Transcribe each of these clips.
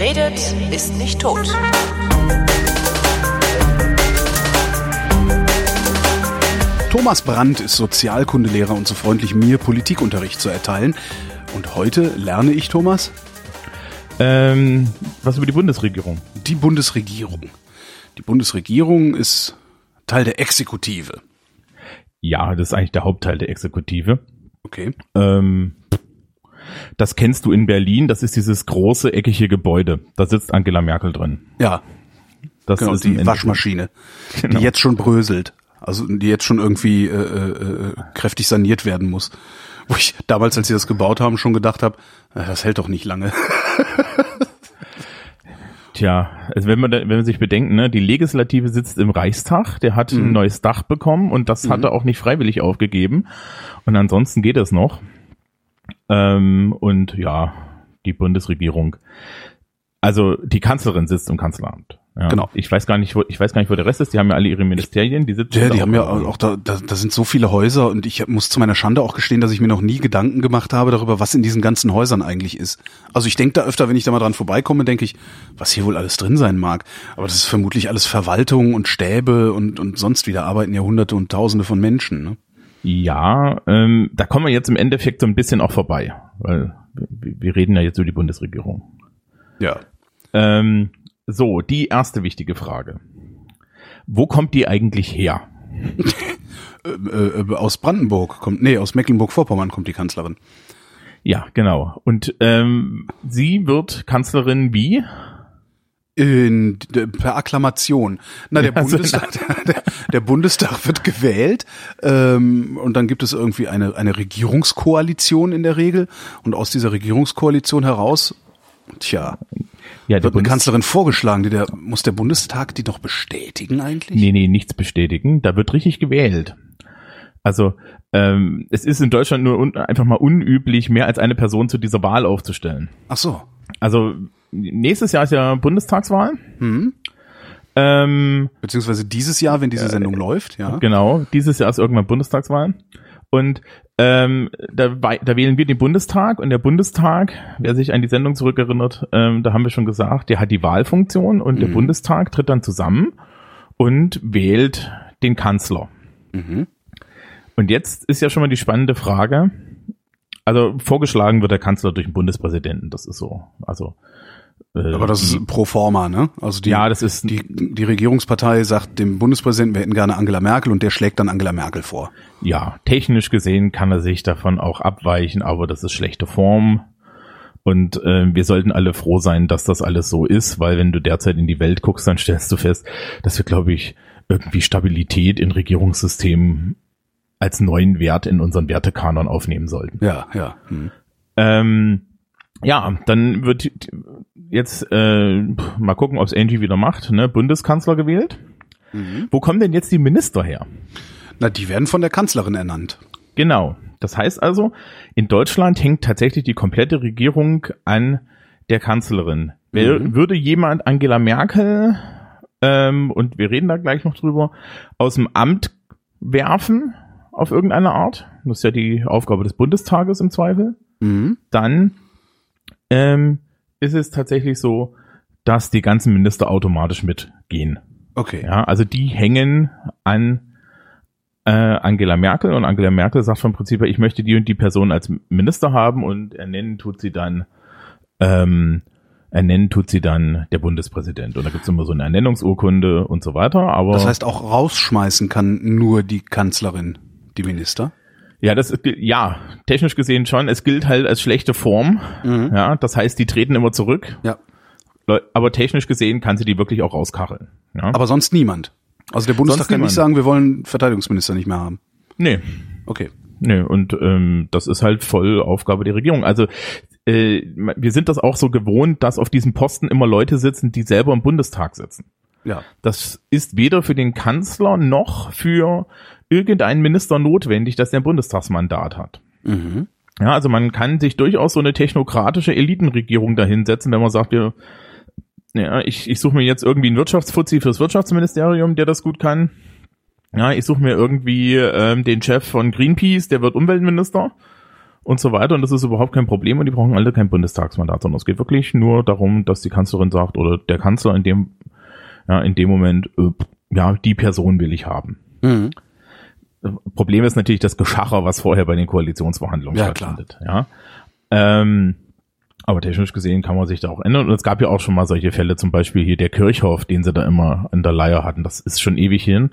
Wer redet, ist nicht tot. Thomas Brandt ist Sozialkundelehrer und so freundlich, mir Politikunterricht zu erteilen. Und heute lerne ich, Thomas, Ähm, was über die Bundesregierung? die Bundesregierung. Die Bundesregierung ist Teil der Exekutive. Ja, das ist eigentlich der Hauptteil der Exekutive. Okay. Ähm, das kennst du in Berlin. Das ist dieses große eckige Gebäude. Da sitzt Angela Merkel drin. Ja, Das genau, ist die Waschmaschine, Genau. die jetzt schon bröselt. Also die jetzt schon irgendwie äh, äh, kräftig saniert werden muss. Wo ich damals, als sie das gebaut haben, schon gedacht habe, äh, das hält doch nicht lange. Tja, also wenn man, da, wenn man sich bedenkt, ne, die Legislative sitzt im Reichstag, der hat ein neues Dach bekommen und das hat er auch nicht freiwillig aufgegeben. Und ansonsten geht es noch. Ähm, und ja, die Bundesregierung. Also die Kanzlerin sitzt im Kanzleramt. Ja. Genau. Ich weiß gar nicht, wo, ich weiß gar nicht, wo der Rest ist. Die haben ja alle ihre Ministerien. Die sitzen Ja, die haben ja auch da, da, da sind so viele Häuser und ich muss zu meiner Schande auch gestehen, dass ich mir noch nie Gedanken gemacht habe darüber, was in diesen ganzen Häusern eigentlich ist. Also ich denke da öfter, wenn ich da mal dran vorbeikomme, denke ich, was hier wohl alles drin sein mag. Aber das ist vermutlich alles Verwaltung und Stäbe und, und sonst wieder arbeiten ja Hunderte und Tausende von Menschen. Ne? Ja, ähm, da kommen wir jetzt im Endeffekt so ein bisschen auch vorbei, weil wir, wir reden ja jetzt über die Bundesregierung. Ja. Ähm, so, die erste wichtige Frage. Wo kommt die eigentlich her? Äh, äh, aus Brandenburg kommt, nee, aus Mecklenburg-Vorpommern kommt die Kanzlerin. Ja, genau. Und ähm, sie wird Kanzlerin wie? In, per Akklamation. Na, der, Ja, also- Bundestag, der, der Bundestag wird gewählt ähm, und dann gibt es irgendwie eine, eine Regierungskoalition in der Regel und aus dieser Regierungskoalition heraus, tja, Ja, wird eine Kanzlerin vorgeschlagen. Die der, muss der Bundestag die doch bestätigen eigentlich? Nee, nee, nichts bestätigen. Da wird richtig gewählt. Also ähm, es ist in Deutschland nur un einfach mal unüblich, mehr als eine Person zu dieser Wahl aufzustellen. Ach so. Also nächstes Jahr ist ja Bundestagswahl. Hm. Ähm, Beziehungsweise dieses Jahr, wenn diese Sendung läuft, ja. Genau, dieses Jahr ist irgendwann Bundestagswahl. Und ähm, da, da wählen wir den Bundestag und der Bundestag, wer sich an die Sendung zurückerinnert, ähm, da haben wir schon gesagt, der hat die Wahlfunktion und der Mhm. Bundestag tritt dann zusammen und wählt den Kanzler. Mhm. Und jetzt ist ja schon mal die spannende Frage, also vorgeschlagen wird der Kanzler durch den Bundespräsidenten, das ist so. Also äh, Aber das ist pro forma, ne? Also die, ja, das ist die, die Regierungspartei sagt dem Bundespräsidenten, wir hätten gerne Angela Merkel und der schlägt dann Angela Merkel vor. ja, technisch gesehen kann er sich davon auch abweichen, aber das ist schlechte Form. Und äh, wir sollten alle froh sein, dass das alles so ist, weil wenn du derzeit in die Welt guckst, dann stellst du fest, dass wir, glaube ich, irgendwie Stabilität in Regierungssystemen als neuen Wert in unseren Wertekanon aufnehmen sollten. Ja, ja. Hm. Ähm, ja, dann wird jetzt äh, mal gucken, ob es Angie wieder macht, ne? Bundeskanzler gewählt. Wo kommen denn jetzt die Minister her? Na, die werden von der Kanzlerin ernannt. Genau. Das heißt also, in Deutschland hängt tatsächlich die komplette Regierung an der Kanzlerin. Mhm. Würde jemand Angela Merkel, ähm, und wir reden da gleich noch drüber, aus dem Amt werfen auf irgendeine Art, das ist ja die Aufgabe des Bundestages im Zweifel, Mhm. dann ähm, ist es tatsächlich so, dass die ganzen Minister automatisch mitgehen. Okay. Ja, also die hängen an äh, Angela Merkel und Angela Merkel sagt vom Prinzip her, ich möchte die und die Person als Minister haben und ernennen tut sie dann ähm, ernennen tut sie dann der Bundespräsident. Und da gibt's immer so eine Ernennungsurkunde und so weiter. Aber Das heißt, auch rausschmeißen kann nur die Kanzlerin, die Minister. ja, das ist, ja technisch gesehen schon. Es gilt halt als schlechte Form. Mhm. Ja, das heißt, die treten immer zurück. Ja. Aber technisch gesehen kann sie die wirklich auch rauskacheln. Ja? Aber sonst niemand. Also der Bundestag Sonst kann niemand. nicht sagen, wir wollen Verteidigungsminister nicht mehr haben. nee, Okay. Nee, und ähm, das ist halt voll Aufgabe der Regierung. Also äh, wir sind das auch so gewohnt, dass auf diesem Posten immer Leute sitzen, die selber im Bundestag sitzen. Ja. Das ist weder für den Kanzler noch für irgendeinen Minister notwendig, dass der ein Bundestagsmandat hat. Mhm. Ja, also man kann sich durchaus so eine technokratische Elitenregierung dahinsetzen, wenn man sagt, wir, ja, ich, ich suche mir jetzt irgendwie einen Wirtschaftsfuzzi fürs Wirtschaftsministerium, der das gut kann. Ja, ich suche mir irgendwie ähm, den Chef von Greenpeace, der wird Umweltminister. und so weiter. Und das ist überhaupt kein Problem und die brauchen alle kein Bundestagsmandat, sondern es geht wirklich nur darum, dass die Kanzlerin sagt oder der Kanzler in dem, ja, in dem Moment, äh, ja, die Person will ich haben. Mhm. Problem ist natürlich das Geschacher, was vorher bei den Koalitionsverhandlungen Ja, stattfindet. Ja. Ähm, aber technisch gesehen kann man sich da auch ändern. Und es gab ja auch schon mal solche Fälle, zum Beispiel hier der Kirchhoff, den sie da immer in der Leier hatten. Das ist schon ewig hin.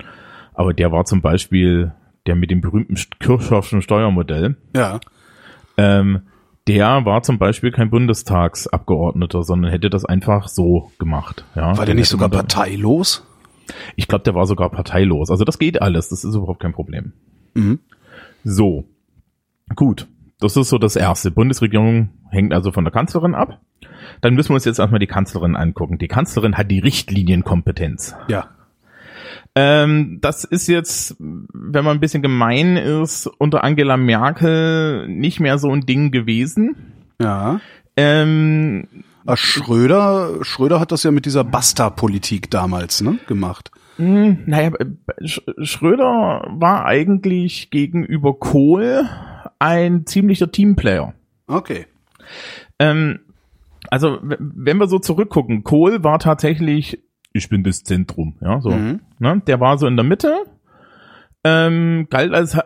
Aber der war zum Beispiel der mit dem berühmten Kirchhoffschen Steuermodell. Ja. Ähm, der war zum Beispiel kein Bundestagsabgeordneter, sondern hätte das einfach so gemacht. Ja, War der nicht sogar parteilos? Ich glaube, der war sogar parteilos. Also das geht alles. Das ist überhaupt kein Problem. Mhm. So. Gut. Das ist so das erste. Bundesregierung hängt also von der Kanzlerin ab. Dann müssen wir uns jetzt erstmal die Kanzlerin angucken. Die Kanzlerin hat die Richtlinienkompetenz. Ja. Ähm, das ist jetzt, wenn man ein bisschen gemein ist, unter Angela Merkel nicht mehr so ein Ding gewesen. Ja. Ähm, Schröder, Schröder hat das ja mit dieser Basta-Politik damals, ne, gemacht. Hm, naja, Sch Schröder war eigentlich gegenüber Kohl ein ziemlicher Teamplayer. Okay. Ähm, also, wenn wir so zurückgucken, Kohl war tatsächlich, ich bin das Zentrum, ja, so. Mhm. Ne? Der war so in der Mitte, ähm, galt als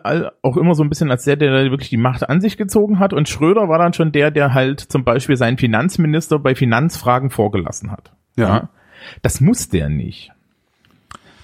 auch immer so ein bisschen als der, der wirklich die Macht an sich gezogen hat. Und Schröder war dann schon der, der halt zum Beispiel seinen Finanzminister bei Finanzfragen vorgelassen hat. Ja. Das muss der nicht.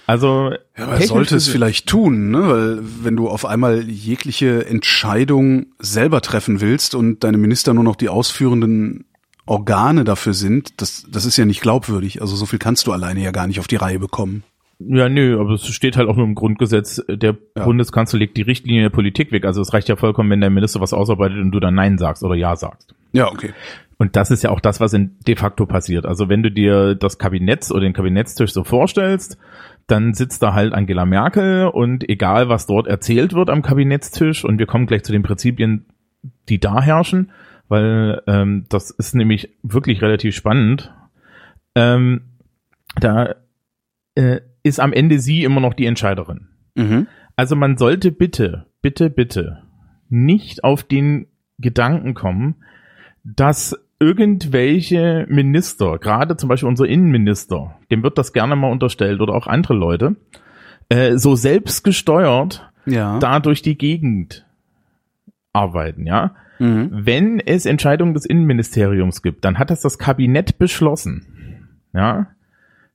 Also, Ja, aber er sollte es vielleicht tun, ne? Weil wenn du auf einmal jegliche Entscheidung selber treffen willst und deine Minister nur noch die ausführenden Organe dafür sind, das, das ist ja nicht glaubwürdig. Also so viel kannst du alleine ja gar nicht auf die Reihe bekommen. Ja, nö, aber es steht halt auch nur im Grundgesetz, der Ja. Bundeskanzler legt die Richtlinie der Politik weg. Also es reicht ja vollkommen, wenn der Minister was ausarbeitet und du dann Nein sagst oder Ja sagst. Ja, okay. Und das ist ja auch das, was in de facto passiert. Also wenn du dir das Kabinett oder den Kabinettstisch so vorstellst, dann sitzt da halt Angela Merkel und egal, was dort erzählt wird am Kabinettstisch, und wir kommen gleich zu den Prinzipien, die da herrschen, weil ähm, das ist nämlich wirklich relativ spannend. Ähm, da äh, ist am Ende sie immer noch die Entscheiderin. Mhm. Also man sollte bitte, bitte, bitte nicht auf den Gedanken kommen, dass irgendwelche Minister, gerade zum Beispiel unser Innenminister, dem wird das gerne mal unterstellt oder auch andere Leute, äh, so selbstgesteuert Ja. da durch die Gegend arbeiten, ja. Mhm. Wenn es Entscheidungen des Innenministeriums gibt, dann hat das das Kabinett beschlossen. Ja.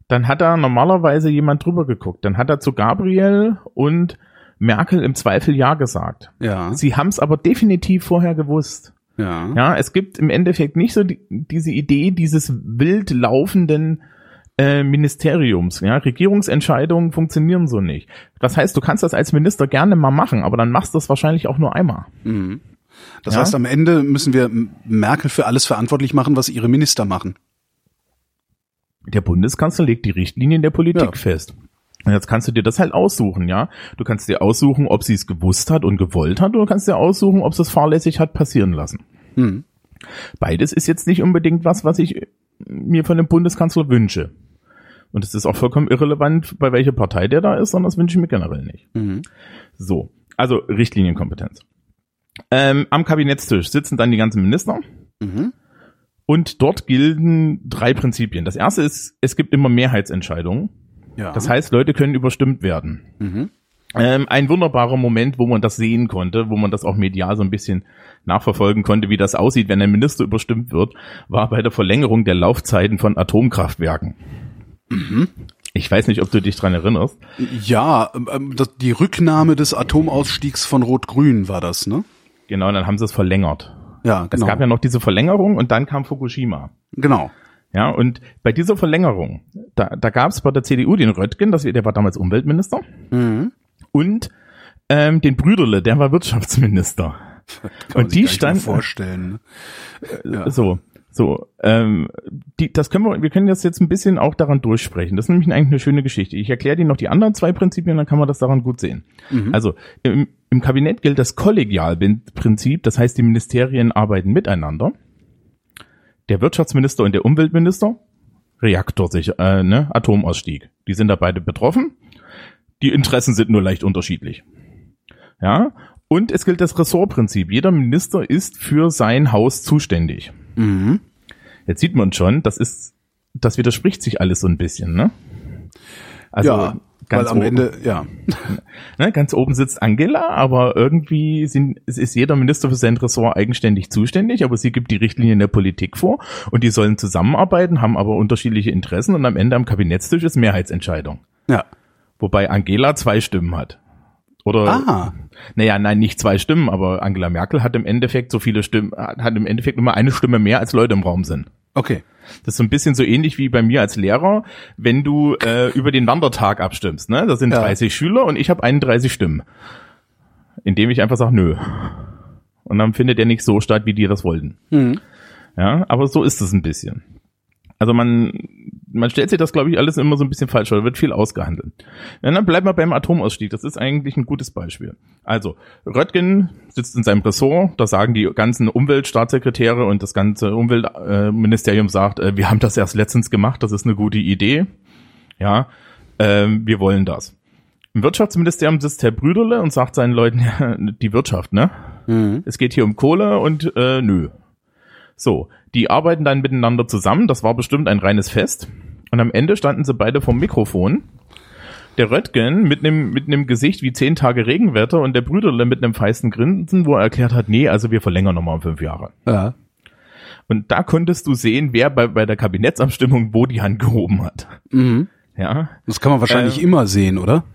Dann hat da normalerweise jemand drüber geguckt. Dann hat er zu Gabriel und Merkel im Zweifel Ja gesagt. Ja. Sie haben es aber definitiv vorher gewusst. Ja. Ja, es gibt im Endeffekt nicht so die, diese Idee dieses wild laufenden äh, Ministeriums. Ja, Regierungsentscheidungen funktionieren so nicht. Das heißt, du kannst das als Minister gerne mal machen, aber dann machst du das wahrscheinlich auch nur einmal. Mhm. Das Ja? heißt, am Ende müssen wir Merkel für alles verantwortlich machen, was ihre Minister machen. Der Bundeskanzler legt die Richtlinien der Politik Ja. fest. Und jetzt kannst du dir das halt aussuchen, ja. Du kannst dir aussuchen, ob sie es gewusst hat und gewollt hat, oder du kannst dir aussuchen, ob sie es fahrlässig hat passieren lassen. Mhm. Beides ist jetzt nicht unbedingt was, was ich mir von dem Bundeskanzler wünsche. Und es ist auch vollkommen irrelevant, bei welcher Partei der da ist, sondern das wünsche ich mir generell nicht. Mhm. So, also Richtlinienkompetenz. Ähm, am Kabinettstisch sitzen dann die ganzen Minister Mhm. Und dort gelten drei Prinzipien. Das erste ist, es gibt immer Mehrheitsentscheidungen. Ja. Das heißt, Leute können überstimmt werden. mhm. Ähm, ein wunderbarer Moment, wo man das sehen konnte, wo man das auch medial so ein bisschen nachverfolgen konnte, wie das aussieht, wenn ein Minister überstimmt wird, war bei der Verlängerung der Laufzeiten von Atomkraftwerken. Ich weiß nicht, ob du dich dran erinnerst. ja, ähm, ähm, die Rücknahme des Atomausstiegs von Rot-Grün war das, ne? Genau, dann haben sie es verlängert. Ja, Es genau. gab ja noch diese Verlängerung und dann kam Fukushima. genau. Ja, und bei dieser Verlängerung, da, da gab es bei der CDU den Röttgen, das, der war damals Umweltminister, Mhm. und ähm, den Brüderle, der war Wirtschaftsminister. Und die standen- vorstellen. Ne? Ja. So, so, ähm, die, das können wir, wir können das jetzt ein bisschen auch daran durchsprechen. Das ist nämlich eigentlich eine schöne Geschichte. Ich erkläre dir noch die anderen zwei Prinzipien, dann kann man das daran gut sehen. Mhm. Also im, im Kabinett gilt das Kollegialprinzip, das heißt, die Ministerien arbeiten miteinander. Der Wirtschaftsminister und der Umweltminister, Reaktor sich, äh, ne, Atomausstieg. Die sind da beide betroffen. Die Interessen sind nur leicht unterschiedlich. Ja, Und es gilt das Ressortprinzip. Jeder Minister ist für sein Haus zuständig. Mhm. Jetzt sieht man schon, das ist, das widerspricht sich alles so ein bisschen, ne? Also ja, weil am oben, Ende, ja. ne, ganz oben sitzt Angela, aber irgendwie sind, ist jeder Minister für sein Ressort eigenständig zuständig, aber sie gibt die Richtlinien der Politik vor und die sollen zusammenarbeiten, haben aber unterschiedliche Interessen und am Ende am Kabinettstisch ist Mehrheitsentscheidung. Ja. Wobei Angela zwei Stimmen hat. Oder, Ah. Naja, nein, nicht zwei Stimmen, aber Angela Merkel hat im Endeffekt so viele Stimmen, hat im Endeffekt immer eine Stimme mehr, als Leute im Raum sind. Okay. Das ist so ein bisschen so ähnlich wie bei mir als Lehrer, wenn du äh, über den Wandertag abstimmst. Ne? Da sind Ja. 30 Schüler und ich habe 31 Stimmen. Indem ich einfach sage, nö. Und dann findet er nicht so statt, wie die das wollten. Mhm. Ja, aber so ist es ein bisschen. Also man, man stellt sich das, glaube ich, alles immer so ein bisschen falsch vor. Da wird viel ausgehandelt. Ja, dann bleiben wir beim Atomausstieg. Das ist eigentlich ein gutes Beispiel. Also, Röttgen sitzt in seinem Ressort. Da sagen die ganzen Umweltstaatssekretäre und das ganze Umweltministerium sagt, äh, wir haben das erst letztens gemacht. Das ist eine gute Idee. Ja, ähm, wir wollen das. Im Wirtschaftsministerium sitzt Herr Brüderle und sagt seinen Leuten, die Wirtschaft, ne? Mhm. Es geht hier um Kohle und äh, nö. So, die arbeiten dann miteinander zusammen. Das war bestimmt ein reines Fest. Und am Ende standen sie beide vom Mikrofon. Der Röttgen mit einem mit einem Gesicht wie zehn Tage Regenwetter und der Brüderle mit einem feisten Grinsen, wo er erklärt hat, nee, also wir verlängern nochmal um fünf Jahre. Ja. Und da konntest du sehen, wer bei, bei der Kabinettsabstimmung wo die Hand gehoben hat. Mhm. Ja, Das kann man wahrscheinlich Ähm, immer sehen, oder?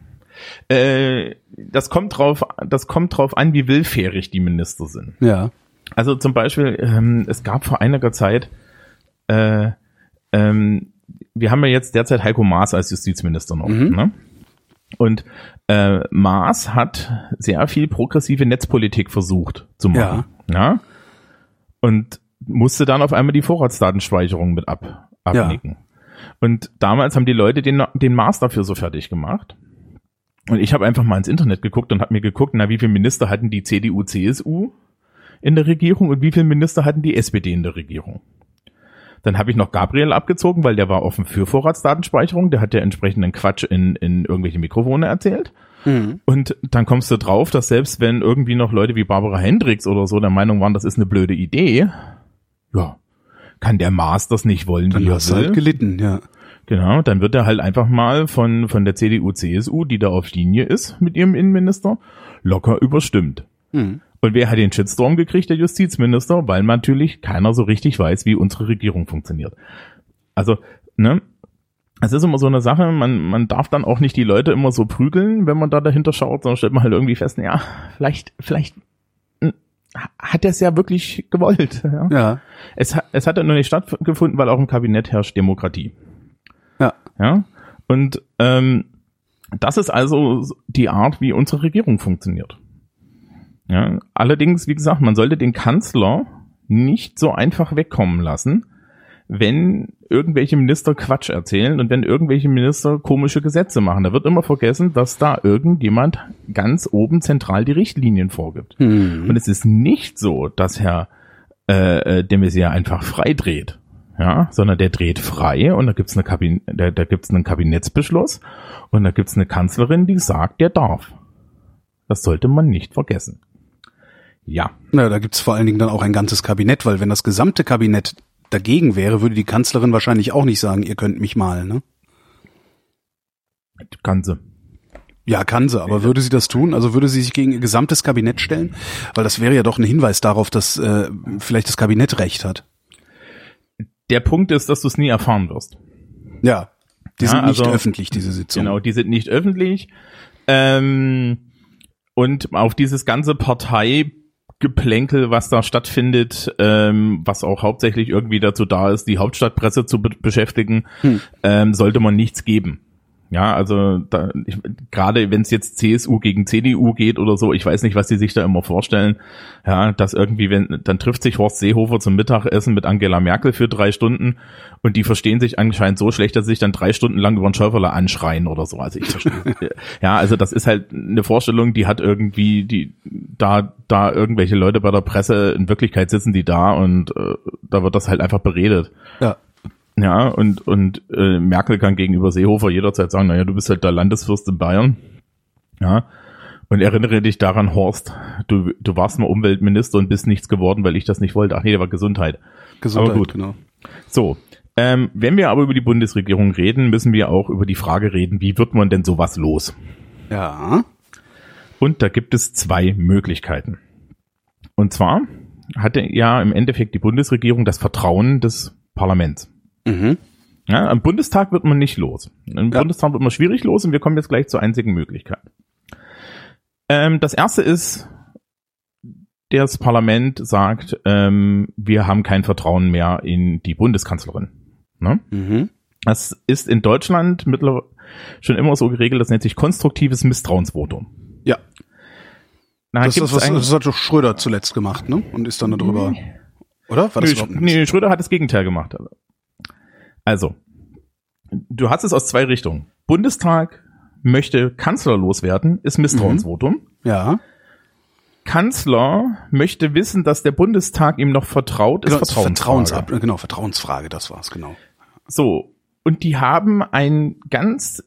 äh, das kommt drauf, das kommt drauf an, wie willfährig die Minister sind. Ja. Also zum Beispiel, ähm, es gab vor einiger Zeit, äh, ähm, wir haben ja jetzt derzeit Heiko Maas als Justizminister noch. Mhm. Ne? Und äh, Maas hat sehr viel progressive Netzpolitik versucht zu machen. Ja. Und musste dann auf einmal die Vorratsdatenspeicherung mit ab, abnicken. Und damals haben die Leute den, den Maas dafür so fertig gemacht. Und ich habe einfach mal ins Internet geguckt und habe mir geguckt, na, wie viele Minister hatten die CDU, CSU in der Regierung und wie viele Minister hatten die SPD in der Regierung. Dann habe ich noch Gabriel abgezogen, weil der war offen für Vorratsdatenspeicherung, der hat ja entsprechenden Quatsch in, in irgendwelche Mikrofone erzählt. Mhm. Und dann kommst du drauf, dass selbst wenn irgendwie noch Leute wie Barbara Hendricks oder so der Meinung waren, das ist eine blöde Idee, ja, kann der Maas das nicht wollen, Dann wie er hast du halt gelitten, ja. Genau, dann wird er halt einfach mal von, von der CDU, CSU, die da auf Linie ist mit ihrem Innenminister, locker überstimmt. Mhm. Und wer hat den Shitstorm gekriegt? Der Justizminister, weil natürlich keiner so richtig weiß, wie unsere Regierung funktioniert. Also, ne? Es ist immer so eine Sache, man, man darf dann auch nicht die Leute immer so prügeln, wenn man da dahinter schaut, sondern stellt man halt irgendwie fest, ja, vielleicht, vielleicht hm, hat er es ja wirklich gewollt. Ja? Ja. Es, hat- es hat ja noch nicht stattgefunden, weil auch im Kabinett herrscht Demokratie. Ja. Ja. Und ähm, das ist also die Art, wie unsere Regierung funktioniert. Ja. Allerdings, wie gesagt, man sollte den Kanzler nicht so einfach wegkommen lassen, wenn irgendwelche Minister Quatsch erzählen und wenn irgendwelche Minister komische Gesetze machen. Da wird immer vergessen, dass da irgendjemand ganz oben zentral die Richtlinien vorgibt. Mhm. Und es ist nicht so, dass Herr äh, äh, de Maizière einfach frei dreht, ja, sondern der dreht frei und da gibt's eine Kabin da, da gibt's einen Kabinettsbeschluss und da gibt's eine Kanzlerin, die sagt, der darf. Das sollte man nicht vergessen. Ja, Na, da gibt's vor allen Dingen dann auch ein ganzes Kabinett, weil wenn das gesamte Kabinett dagegen wäre, würde die Kanzlerin wahrscheinlich auch nicht sagen, ihr könnt mich mal, ne? kann sie. Ja, kann sie, aber würde sie das tun? Also würde sie sich gegen ihr gesamtes Kabinett stellen? Weil das wäre ja doch ein Hinweis darauf, dass äh, vielleicht das Kabinett recht hat. Der Punkt ist, dass du es nie erfahren wirst. Ja, die Ja, sind nicht also- öffentlich, diese Sitzung. Genau, die sind nicht öffentlich. Ähm, und auf dieses ganze Parteigeplänkel, was da stattfindet, ähm, was auch hauptsächlich irgendwie dazu da ist, die Hauptstadtpresse zu be beschäftigen, Hm. ähm, sollte man nichts geben. Ja, also da, ich, gerade wenn es jetzt CSU gegen CDU geht oder so, ich weiß nicht, was die sich da immer vorstellen. Ja, dass irgendwie, wenn dann trifft sich Horst Seehofer zum Mittagessen mit Angela Merkel für drei Stunden und die verstehen sich anscheinend so schlecht, dass sie sich dann drei Stunden lang über einen Schäuferle anschreien oder so. Also ich verstehe. ja, also das ist halt eine Vorstellung, die hat irgendwie die da da irgendwelche Leute bei der Presse in Wirklichkeit sitzen die da und äh, da wird das halt einfach beredet. Ja. Ja, und, und äh, Merkel kann gegenüber Seehofer jederzeit sagen, naja, du bist halt der Landesfürst in Bayern. Ja. Und erinnere dich daran, Horst, du, du warst mal Umweltminister und bist nichts geworden, weil ich das nicht wollte. Ach nee, der war Gesundheit. Gesundheit, Aber gut. genau. So, ähm, wenn wir aber über die Bundesregierung reden, müssen wir auch über die Frage reden, wie wird man denn sowas los? Ja. Und da gibt es zwei Möglichkeiten. Und zwar hatte ja im Endeffekt die Bundesregierung das Vertrauen des Parlaments. Mhm. Ja, am Bundestag wird man nicht los. Im Ja. Bundestag wird man schwierig los und wir kommen jetzt gleich zur einzigen Möglichkeit. Ähm, das erste ist, das Parlament sagt, ähm, wir haben kein Vertrauen mehr in die Bundeskanzlerin. Ne? Mhm. Das ist in Deutschland mittlerweile schon immer so geregelt, das nennt sich konstruktives Misstrauensvotum. Ja. Na, Das, ist, was, das hat doch Schröder zuletzt gemacht, ne? Und ist dann darüber. Oder? War das nee, überhaupt nichts? nee, Schröder hat das Gegenteil gemacht. Also, du hast es aus zwei Richtungen. Bundestag möchte Kanzler loswerden, ist Misstrauensvotum. Ja. Kanzler möchte wissen, dass der Bundestag ihm noch vertraut, ist Genau, das Vertrauensfrage. Vertrauensab genau, Vertrauensfrage, das war's, genau. So, und die haben einen ganz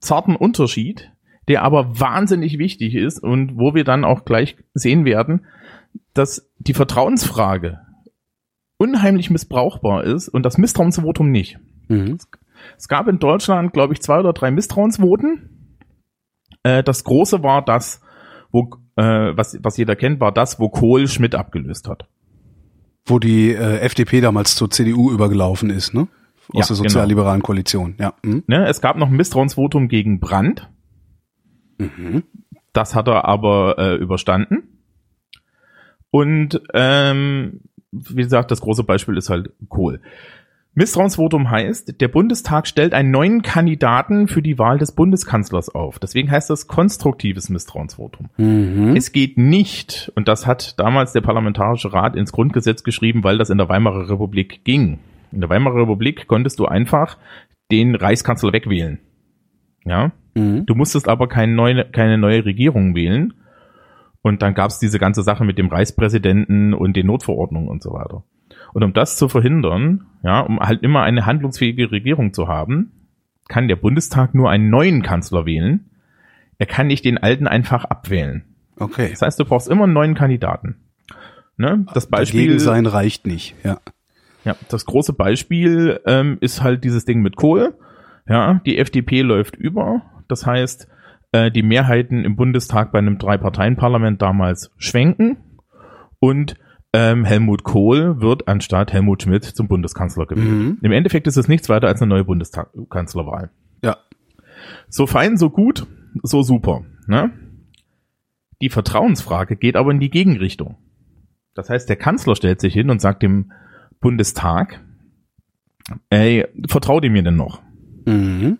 zarten Unterschied, der aber wahnsinnig wichtig ist und wo wir dann auch gleich sehen werden, dass die Vertrauensfrage unheimlich missbrauchbar ist und das Misstrauensvotum nicht. Mhm. Es gab in Deutschland, glaube ich, zwei oder drei Misstrauensvoten. Äh, das große war das, wo, äh, was, was jeder kennt, war das, wo Kohl Schmidt abgelöst hat. Wo die äh, FDP damals zur CDU übergelaufen ist, ne? Aus Ja, der sozialliberalen Koalition, ja. Mhm. Ne, es gab noch ein Misstrauensvotum gegen Brandt. Mhm. Das hat er aber äh, überstanden. Und ähm, wie gesagt, das große Beispiel ist halt Kohl. Misstrauensvotum heißt, der Bundestag stellt einen neuen Kandidaten für die Wahl des Bundeskanzlers auf. Deswegen heißt das konstruktives Misstrauensvotum. Mhm. Es geht nicht, und das hat damals der Parlamentarische Rat ins Grundgesetz geschrieben, weil das in der Weimarer Republik ging. In der Weimarer Republik konntest du einfach den Reichskanzler wegwählen. Ja, Mhm. Du musstest aber keine neue, keine neue Regierung wählen. Und dann gab es diese ganze Sache mit dem Reichspräsidenten und den Notverordnungen und so weiter. Und um das zu verhindern, ja, um halt immer eine handlungsfähige Regierung zu haben, kann der Bundestag nur einen neuen Kanzler wählen. Er kann nicht den alten einfach abwählen. Okay. Das heißt, du brauchst immer einen neuen Kandidaten. Ne? Das Beispiel, Dagegen sein reicht nicht, ja. ja, das große Beispiel ähm, ist halt dieses Ding mit Kohl. Ja, die FDP läuft über. Das heißt, äh, die Mehrheiten im Bundestag bei einem Drei-Parteien-Parlament damals schwenken und ähm, Helmut Kohl wird anstatt Helmut Schmidt zum Bundeskanzler gewählt. Mhm. Im Endeffekt ist es nichts weiter als eine neue Bundeskanzlerwahl. Ja. So fein, so gut, so super. Ne? Die Vertrauensfrage geht aber in die Gegenrichtung. Das heißt, der Kanzler stellt sich hin und sagt dem Bundestag, ey, vertraut ihr mir denn noch? Mhm.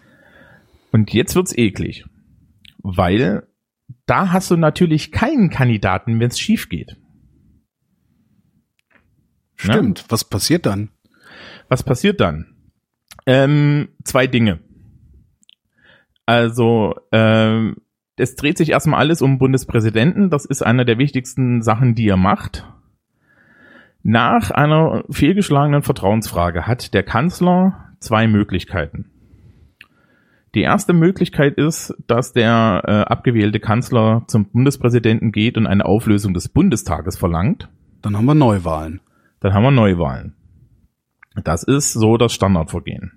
Und jetzt wird's eklig, weil da hast du natürlich keinen Kandidaten, wenn es schief geht. Stimmt. Was passiert dann? Was passiert dann? Ähm, zwei Dinge. Also, ähm, es dreht sich erstmal alles um Bundespräsidenten. Das ist eine der wichtigsten Sachen, die er macht. Nach einer fehlgeschlagenen Vertrauensfrage hat der Kanzler zwei Möglichkeiten. Die erste Möglichkeit ist, dass der äh, abgewählte Kanzler zum Bundespräsidenten geht und eine Auflösung des Bundestages verlangt. Dann haben wir Neuwahlen. Dann haben wir Neuwahlen. Das ist so das Standardvorgehen.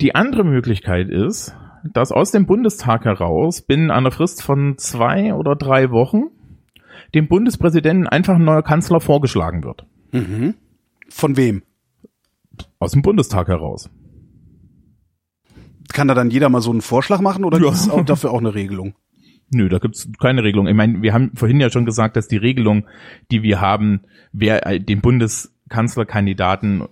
Die andere Möglichkeit ist, dass aus dem Bundestag heraus binnen einer Frist von zwei oder drei Wochen dem Bundespräsidenten einfach ein neuer Kanzler vorgeschlagen wird. Mhm. Von wem? Aus dem Bundestag heraus. Kann da dann jeder mal so einen Vorschlag machen oder Ja. gibt es auch dafür auch eine Regelung? Nö, da gibt's keine Regelung. Ich meine, wir haben vorhin ja schon gesagt, dass die Regelung, die wir haben, wer äh, den Bundeskanzlerkandidaten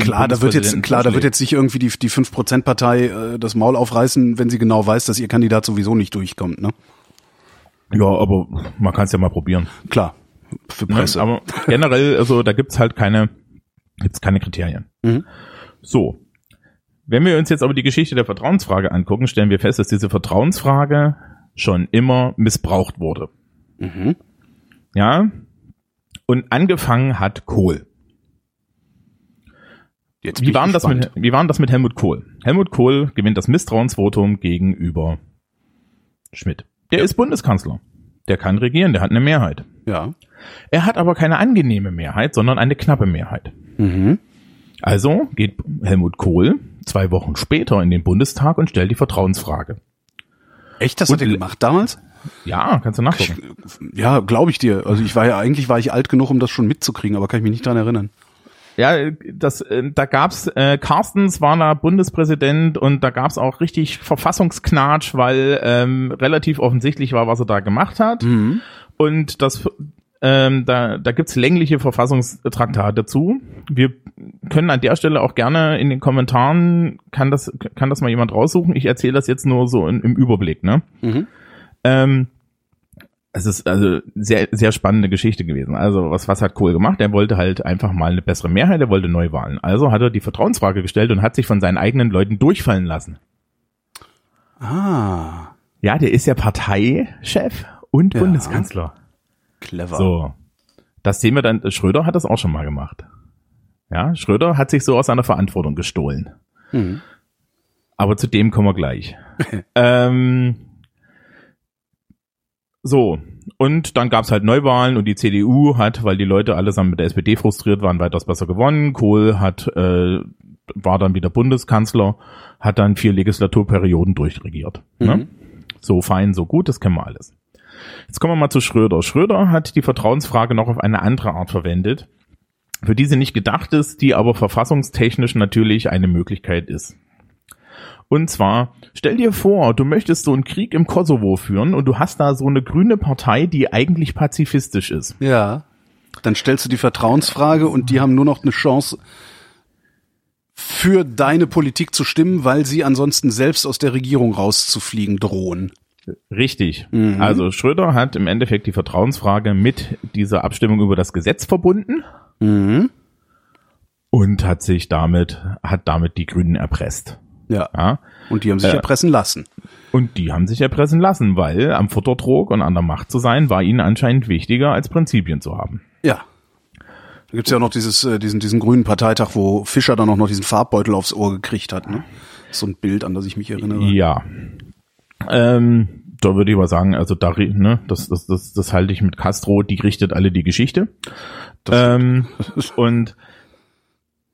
Klar, da wird jetzt klar, da wird jetzt nicht irgendwie die die 5% Partei äh, das Maul aufreißen, wenn sie genau weiß, dass ihr Kandidat sowieso nicht durchkommt, ne? Ja, aber man kann es ja mal probieren. Klar. Für Ne? Presse. Aber generell, also da gibt's halt keine, gibt's keine Kriterien. Mhm. So. Wenn wir uns jetzt aber die Geschichte der Vertrauensfrage angucken, stellen wir fest, dass diese Vertrauensfrage schon immer missbraucht wurde. Mhm. Ja. Und angefangen hat Kohl. Jetzt Wie ich war, denn das mit, wie war denn das mit Helmut Kohl? Helmut Kohl gewinnt das Misstrauensvotum gegenüber Schmidt. Der ist Bundeskanzler. Der kann regieren, der hat eine Mehrheit. Ja. Er hat aber keine angenehme Mehrheit, sondern eine knappe Mehrheit. Mhm. Also geht Helmut Kohl zwei Wochen später in den Bundestag und stellt die Vertrauensfrage. Echt, das hat er gemacht damals? Ja, kannst du nachgucken. Ja, glaube ich dir. Also ich war ja eigentlich war ich alt genug, um das schon mitzukriegen, aber kann ich mich nicht dran erinnern. Ja, das, äh, da gab's äh, Carstens war da Bundespräsident und da gab's auch richtig Verfassungsknatsch, weil ähm, relativ offensichtlich war, was er da gemacht hat. Und das ähm, da, da gibt's längliche Verfassungstraktate dazu. Wir können an der Stelle auch gerne in den Kommentaren, kann das, kann das mal jemand raussuchen. Ich erzähle das jetzt nur so in, im Überblick, ne? Mhm. Ähm, es ist also sehr, sehr spannende Geschichte gewesen. Also was, was hat Kohl gemacht? Er wollte halt einfach mal eine bessere Mehrheit, er wollte Neuwahlen. Also hat er die Vertrauensfrage gestellt und hat sich von seinen eigenen Leuten durchfallen lassen. Ah, Ja, der ist ja Parteichef und Ja. Bundeskanzler. Clever. So. Das sehen wir dann, Schröder hat das auch schon mal gemacht. Ja, Schröder hat sich so aus seiner Verantwortung gestohlen. Mhm. Aber zu dem kommen wir gleich. ähm, so, und dann gab's halt Neuwahlen und die CDU hat, weil die Leute allesamt mit der SPD frustriert waren, weitaus besser gewonnen. Kohl hat, äh, war dann wieder Bundeskanzler, hat dann vier Legislaturperioden durchregiert. Ne? So fein, so gut, das kennen wir alles. Jetzt kommen wir mal zu Schröder. Schröder hat die Vertrauensfrage noch auf eine andere Art verwendet, für die sie nicht gedacht ist, die aber verfassungstechnisch natürlich eine Möglichkeit ist. Und zwar, stell dir vor, du möchtest so einen Krieg im Kosovo führen und du hast da so eine grüne Partei, die eigentlich pazifistisch ist. Ja. Dann stellst du die Vertrauensfrage und die haben nur noch eine Chance, für deine Politik zu stimmen, weil sie ansonsten selbst aus der Regierung rauszufliegen drohen. Richtig. Also Schröder hat im Endeffekt die Vertrauensfrage mit dieser Abstimmung über das Gesetz verbunden Mhm. und hat sich damit, hat damit die Grünen erpresst. Ja. Ja. Und die haben sich Äh. erpressen lassen. Und die haben sich erpressen lassen, weil am Futterdruck und an der Macht zu sein, war ihnen anscheinend wichtiger, als Prinzipien zu haben. Ja. Da gibt's ja auch noch dieses, äh, diesen, diesen grünen Parteitag, wo Fischer dann auch noch diesen Farbbeutel aufs Ohr gekriegt hat. Ne? So ein Bild, an das ich mich erinnere. Ja. Ähm, da würde ich mal sagen, also da, ne, das, das, das, das halte ich mit Castro, die richtet alle die Geschichte. Ähm, und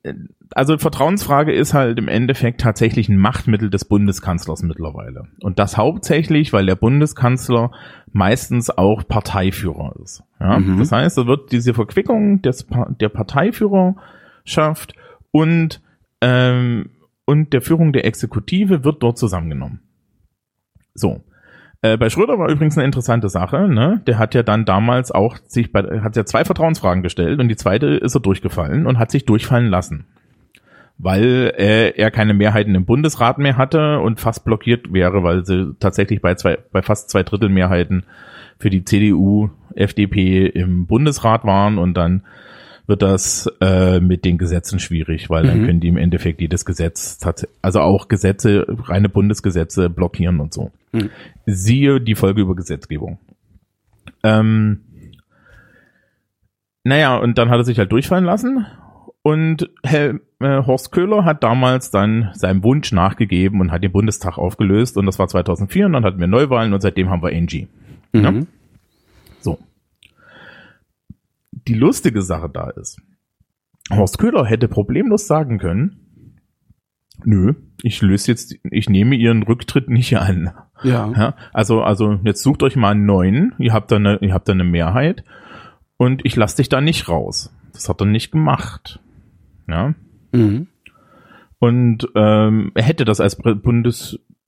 äh, also Vertrauensfrage ist halt im Endeffekt tatsächlich ein Machtmittel des Bundeskanzlers mittlerweile. Und das hauptsächlich, weil der Bundeskanzler meistens auch Parteiführer ist. Ja? Mhm. Das heißt, da wird diese Verquickung des, der Parteiführerschaft und, ähm, und der Führung der Exekutive wird dort zusammengenommen. So. Äh, bei Schröder war übrigens eine interessante Sache, ne? Der hat ja dann damals auch sich bei, hat ja zwei Vertrauensfragen gestellt und die zweite ist er durchgefallen und hat sich durchfallen lassen. Weil äh, er keine Mehrheiten im Bundesrat mehr hatte und fast blockiert wäre, weil sie tatsächlich bei zwei, bei fast zwei Drittel Mehrheiten für die CDU, FDP im Bundesrat waren und dann wird das äh, mit den Gesetzen schwierig, weil dann Mhm. können die im Endeffekt jedes Gesetz, also auch Gesetze, reine Bundesgesetze blockieren und so. Mhm. Siehe die Folge über Gesetzgebung. Ähm, naja, und dann hat er sich halt durchfallen lassen und Hel äh, Horst Köhler hat damals dann seinem Wunsch nachgegeben und hat den Bundestag aufgelöst und das war 2004 und dann hatten wir Neuwahlen und seitdem haben wir NG. Ja? Mhm. So. Die lustige Sache da ist, Horst Köhler hätte problemlos sagen können, nö, ich löse jetzt, ich nehme ihren Rücktritt nicht an. Ja. Ja, also, also jetzt sucht euch mal einen neuen, ihr habt da eine, ihr habt da eine Mehrheit und ich lasse dich da nicht raus. Das hat er nicht gemacht. Ja. Mhm. Und ähm, er hätte das als Prä-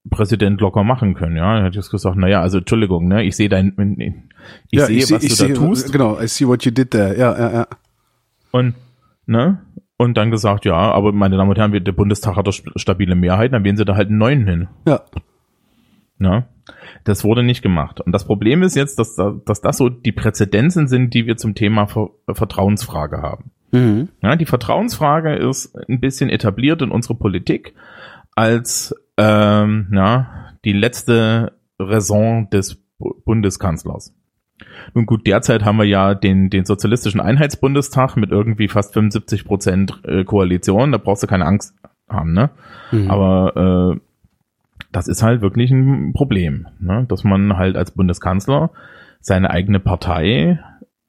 Bundespräsident locker machen können, ja. Er hat jetzt gesagt, naja, also Entschuldigung, ne, ich sehe dein, ich ja, sehe, seh- was du da seh- tust. Genau, I see what you did there. Ja, ja, ja. Und, ne? Und dann gesagt, ja, aber meine Damen und Herren, der Bundestag hat doch st- stabile Mehrheit, dann wählen sie da halt einen neuen hin. Ja. Ne? Das wurde nicht gemacht. Und das Problem ist jetzt, dass, da- dass das so die Präzedenzen sind, die wir zum Thema Ver Vertrauensfrage haben. Mhm. Ja, die Vertrauensfrage ist ein bisschen etabliert in unserer Politik als ähm, ja, die letzte Raison des Bu- Bundeskanzlers. Nun gut, derzeit haben wir ja den, den sozialistischen Einheitsbundestag mit irgendwie fast 75 Prozent äh, Koalition. Da brauchst du keine Angst haben, ne? Mhm. Aber äh, das ist halt wirklich ein Problem, ne? dass man halt als Bundeskanzler seine eigene Partei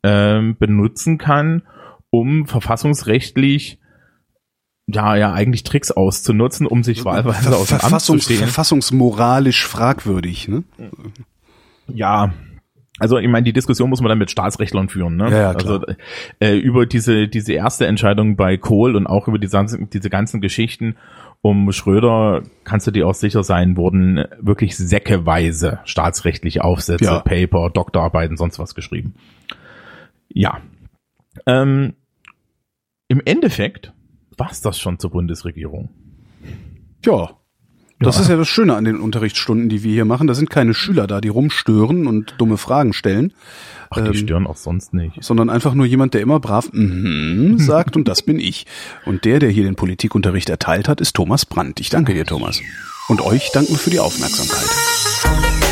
ähm, benutzen kann, um verfassungsrechtlich ja, ja, eigentlich Tricks auszunutzen, um sich wahlweise aus dem Amt zu. Verfassungsmoralisch fragwürdig, ne? Ja, also ich meine, die Diskussion muss man dann mit Staatsrechtlern führen. Ne? Ja, ja, klar. Also äh, über diese diese erste Entscheidung bei Kohl und auch über die, diese ganzen Geschichten um Schröder kannst du dir auch sicher sein, wurden wirklich säckeweise staatsrechtliche Aufsätze, Ja. Paper, Doktorarbeiten, sonst was geschrieben. Ja. Ähm, Im Endeffekt war's das schon zur Bundesregierung. Ja. Das Ja. ist ja das Schöne an den Unterrichtsstunden, die wir hier machen. Da sind keine Schüler da, die rumstören und dumme Fragen stellen, Ach, die Ähm, stören auch sonst nicht. sondern einfach nur jemand, der immer brav mhm sagt und das bin ich. Und der, der hier den Politikunterricht erteilt hat, ist Thomas Brandt. Ich danke dir, Thomas. Und euch danken wir für die Aufmerksamkeit.